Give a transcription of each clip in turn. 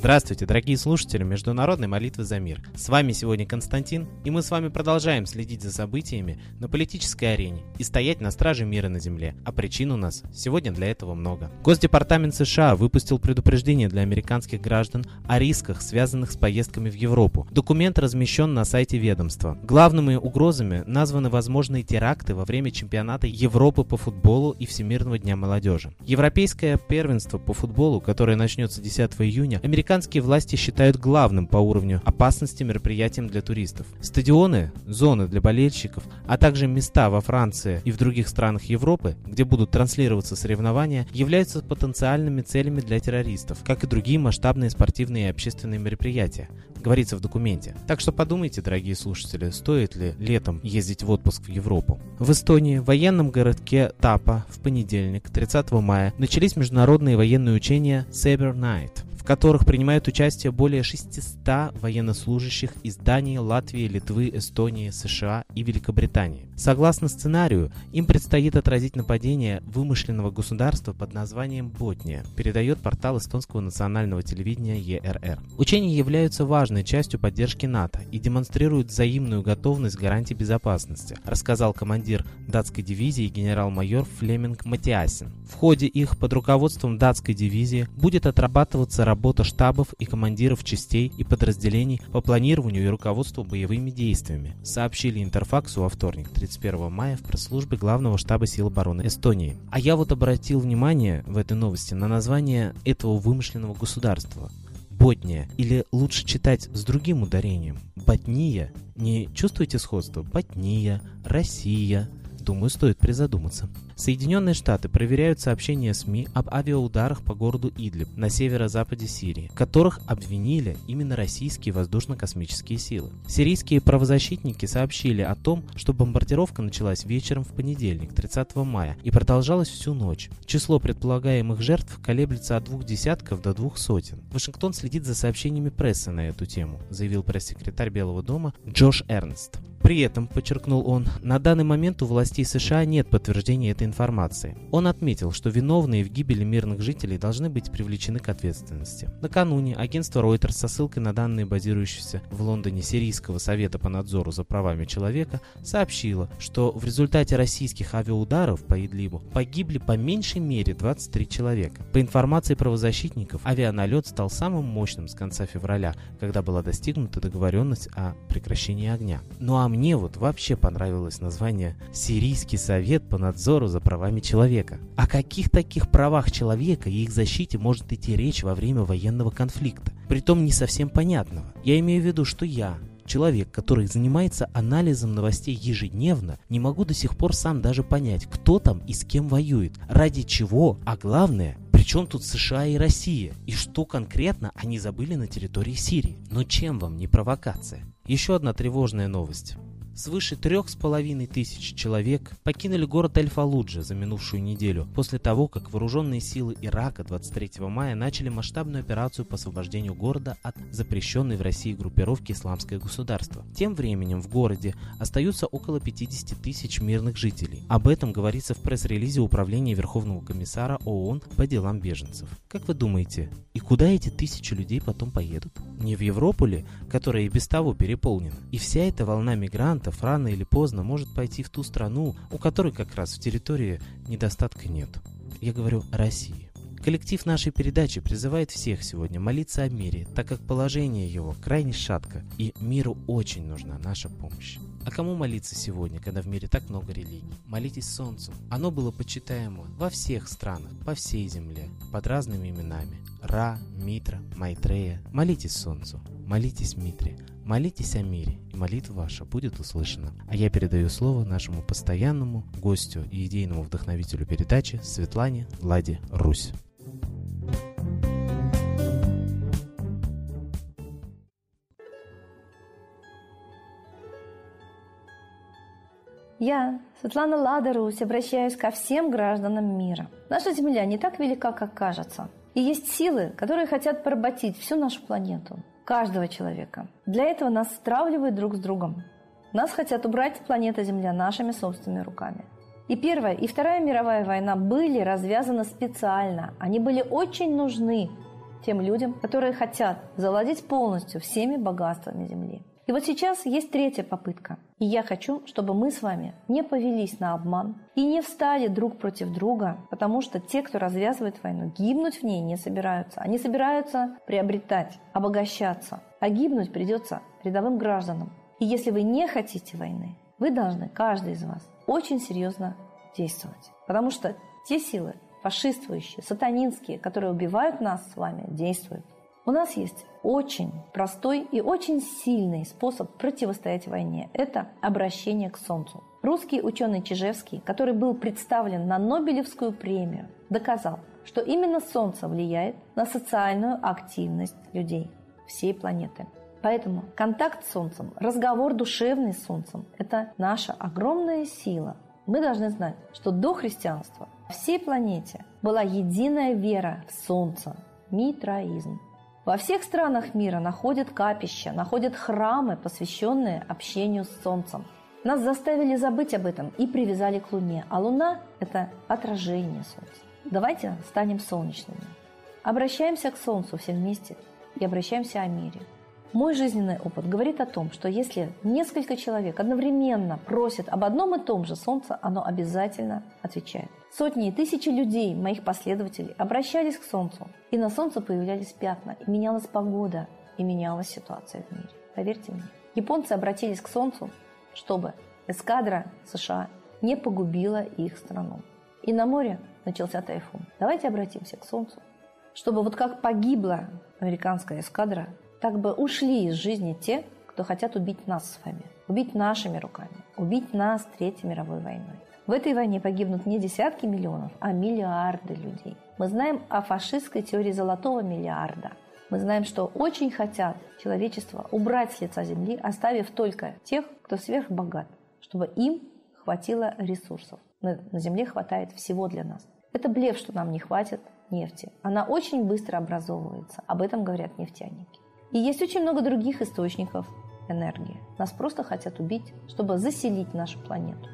Здравствуйте, дорогие слушатели Международной молитвы за мир. С вами сегодня Константин, и мы с вами продолжаем следить за событиями на политической арене и стоять на страже мира на земле. А причин у нас сегодня для этого много. Госдепартамент США выпустил предупреждение для американских граждан о рисках, связанных с поездками в Европу. Документ размещен на сайте ведомства. Главными угрозами названы возможные теракты во время чемпионата Европы по футболу и Всемирного дня молодежи. Европейское первенство по футболу, которое начнется 10 июня, американские власти считают главным по уровню опасности мероприятием для туристов. Стадионы, зоны для болельщиков, а также места во Франции и в других странах Европы, где будут транслироваться соревнования, являются потенциальными целями для террористов, как и другие масштабные спортивные и общественные мероприятия, говорится в документе. Так что подумайте, дорогие слушатели, стоит ли летом ездить в отпуск в Европу. В Эстонии, в военном городке Тапа, в понедельник, 30 мая, начались международные военные учения Saber Night в которых принимают участие более 600 военнослужащих из Дании, Латвии, Литвы, Эстонии, США и Великобритании. Согласно сценарию, им предстоит отразить нападение вымышленного государства под названием Ботния, передает портал эстонского национального телевидения ЕРР. Учения являются важной частью поддержки НАТО и демонстрируют взаимную готовность гарантий безопасности, рассказал командир датской дивизии генерал-майор Флеминг Матиасин. В ходе их под руководством датской дивизии будет отрабатываться работа штабов и командиров частей и подразделений по планированию и руководству боевыми действиями, сообщили Интерфаксу во вторник, 31 мая, в пресс-службе Главного штаба сил обороны Эстонии. А я вот обратил внимание в этой новости на название этого вымышленного государства. Ботния, или лучше читать с другим ударением. Ботния. Не чувствуете сходство? Ботния, Россия. Думаю, стоит призадуматься. Соединенные Штаты проверяют сообщения СМИ об авиаударах по городу Идлиб на северо-западе Сирии, которых обвинили именно российские воздушно-космические силы. Сирийские правозащитники сообщили о том, что бомбардировка началась вечером в понедельник, 30 мая, и продолжалась всю ночь. Число предполагаемых жертв колеблется от двух десятков до двух сотен. Вашингтон следит за сообщениями прессы на эту тему, заявил пресс-секретарь Белого дома Джош Эрнст. При этом, подчеркнул он, на данный момент у властей США нет подтверждения этой информации. Он отметил, что виновные в гибели мирных жителей должны быть привлечены к ответственности. Накануне агентство Reuters со ссылкой на данные базирующиеся в Лондоне Сирийского совета по надзору за правами человека сообщило, что в результате российских авиаударов по Идлибу погибли по меньшей мере 23 человека. По информации правозащитников, авианалет стал самым мощным с конца февраля, когда была достигнута договоренность о прекращении огня. Ну а мне вот вообще понравилось название «Сирийский совет по надзору за правами человека». О каких таких правах человека и их защите может идти речь во время военного конфликта? Притом не совсем понятного. Я имею в виду, что я, человек, который занимается анализом новостей ежедневно, не могу до сих пор сам даже понять, кто там и с кем воюет, ради чего, а главное, чем тут США и Россия, и что конкретно они забыли на территории Сирии. Но чем вам не провокация? Еще одна тревожная новость. Свыше трех с половиной тысяч человек покинули город Эль-Фалуджа за минувшую неделю, после того, как вооруженные силы Ирака 23 мая начали масштабную операцию по освобождению города от запрещенной в России группировки «Исламское государство». Тем временем в городе остаются около 50 тысяч мирных жителей. Об этом говорится в пресс-релизе Управления Верховного комиссара ООН по делам беженцев. Как вы думаете, и куда эти тысячи людей потом поедут? Не в Европу ли, которая и без того переполнена? И вся эта волна мигрантов мигрантов рано или поздно может пойти в ту страну, у которой как раз в территории недостатка нет. Я говорю о России. Коллектив нашей передачи призывает всех сегодня молиться о мире, так как положение его крайне шатко, и миру очень нужна наша помощь. А кому молиться сегодня, когда в мире так много религий? Молитесь Солнцу. Оно было почитаемо во всех странах, по всей земле, под разными именами. Ра, Митра, Майтрея. Молитесь Солнцу, молитесь Митре, молитесь о мире, и молитва ваша будет услышана. А я передаю слово нашему постоянному гостю и идейному вдохновителю передачи Светлане Ладе Русь. Я, Светлана Ладарусь, обращаюсь ко всем гражданам мира. Наша Земля не так велика, как кажется. И есть силы, которые хотят поработить всю нашу планету, каждого человека. Для этого нас стравливают друг с другом. Нас хотят убрать с планеты Земля нашими собственными руками. И Первая, и Вторая мировая война были развязаны специально. Они были очень нужны тем людям, которые хотят завладеть полностью всеми богатствами Земли. И вот сейчас есть третья попытка. И я хочу, чтобы мы с вами не повелись на обман и не встали друг против друга, потому что те, кто развязывает войну, гибнуть в ней не собираются. Они собираются приобретать, обогащаться. А гибнуть придется рядовым гражданам. И если вы не хотите войны, вы должны, каждый из вас, очень серьезно действовать. Потому что те силы, фашистующие, сатанинские, которые убивают нас с вами, действуют. У нас есть очень простой и очень сильный способ противостоять войне. Это обращение к Солнцу. Русский ученый Чижевский, который был представлен на Нобелевскую премию, доказал, что именно Солнце влияет на социальную активность людей всей планеты. Поэтому контакт с Солнцем, разговор душевный с Солнцем – это наша огромная сила. Мы должны знать, что до христианства всей планете была единая вера в Солнце – митраизм. Во всех странах мира находят капища, находят храмы, посвященные общению с Солнцем. Нас заставили забыть об этом и привязали к Луне, а Луна – это отражение Солнца. Давайте станем солнечными. Обращаемся к Солнцу все вместе и обращаемся о мире. Мой жизненный опыт говорит о том, что если несколько человек одновременно просят об одном и том же Солнце, оно обязательно отвечает. Сотни и тысячи людей, моих последователей, обращались к Солнцу, и на Солнце появлялись пятна, и менялась погода, и менялась ситуация в мире. Поверьте мне. Японцы обратились к Солнцу, чтобы эскадра США не погубила их страну. И на море начался тайфун. Давайте обратимся к Солнцу, чтобы вот как погибла американская эскадра, так бы ушли из жизни те, кто хотят убить нас с вами, убить нашими руками, убить нас Третьей мировой войной. В этой войне погибнут не десятки миллионов, а миллиарды людей. Мы знаем о фашистской теории золотого миллиарда. Мы знаем, что очень хотят человечество убрать с лица земли, оставив только тех, кто сверхбогат, чтобы им хватило ресурсов. На, земле хватает всего для нас. Это блеф, что нам не хватит нефти. Она очень быстро образовывается. Об этом говорят нефтяники. И есть очень много других источников энергии. Нас просто хотят убить, чтобы заселить нашу планету.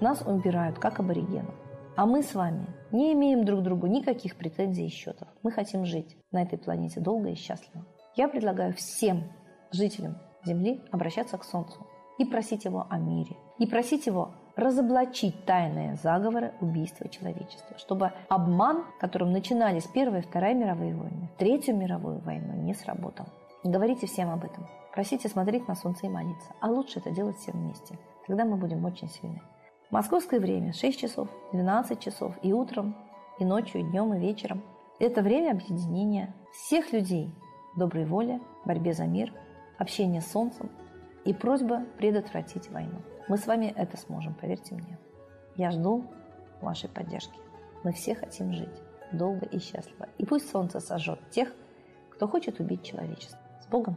Нас убирают, как аборигенов. А мы с вами не имеем друг другу никаких претензий и счетов. Мы хотим жить на этой планете долго и счастливо. Я предлагаю всем жителям Земли обращаться к Солнцу и просить его о мире. И просить его разоблачить тайные заговоры убийства человечества, чтобы обман, которым начинались Первая и Вторая мировые войны, Третью мировую войну, не сработал. Говорите всем об этом. Просите смотреть на солнце и молиться. А лучше это делать все вместе. Тогда мы будем очень сильны. Московское время 6 часов, 12 часов и утром, и ночью, и днем, и вечером. Это время объединения всех людей доброй воли, борьбе за мир, общения с Солнцем и просьба предотвратить войну. Мы с вами это сможем, поверьте мне. Я жду вашей поддержки. Мы все хотим жить долго и счастливо. И пусть Солнце сожжет тех, кто хочет убить человечество. С Богом!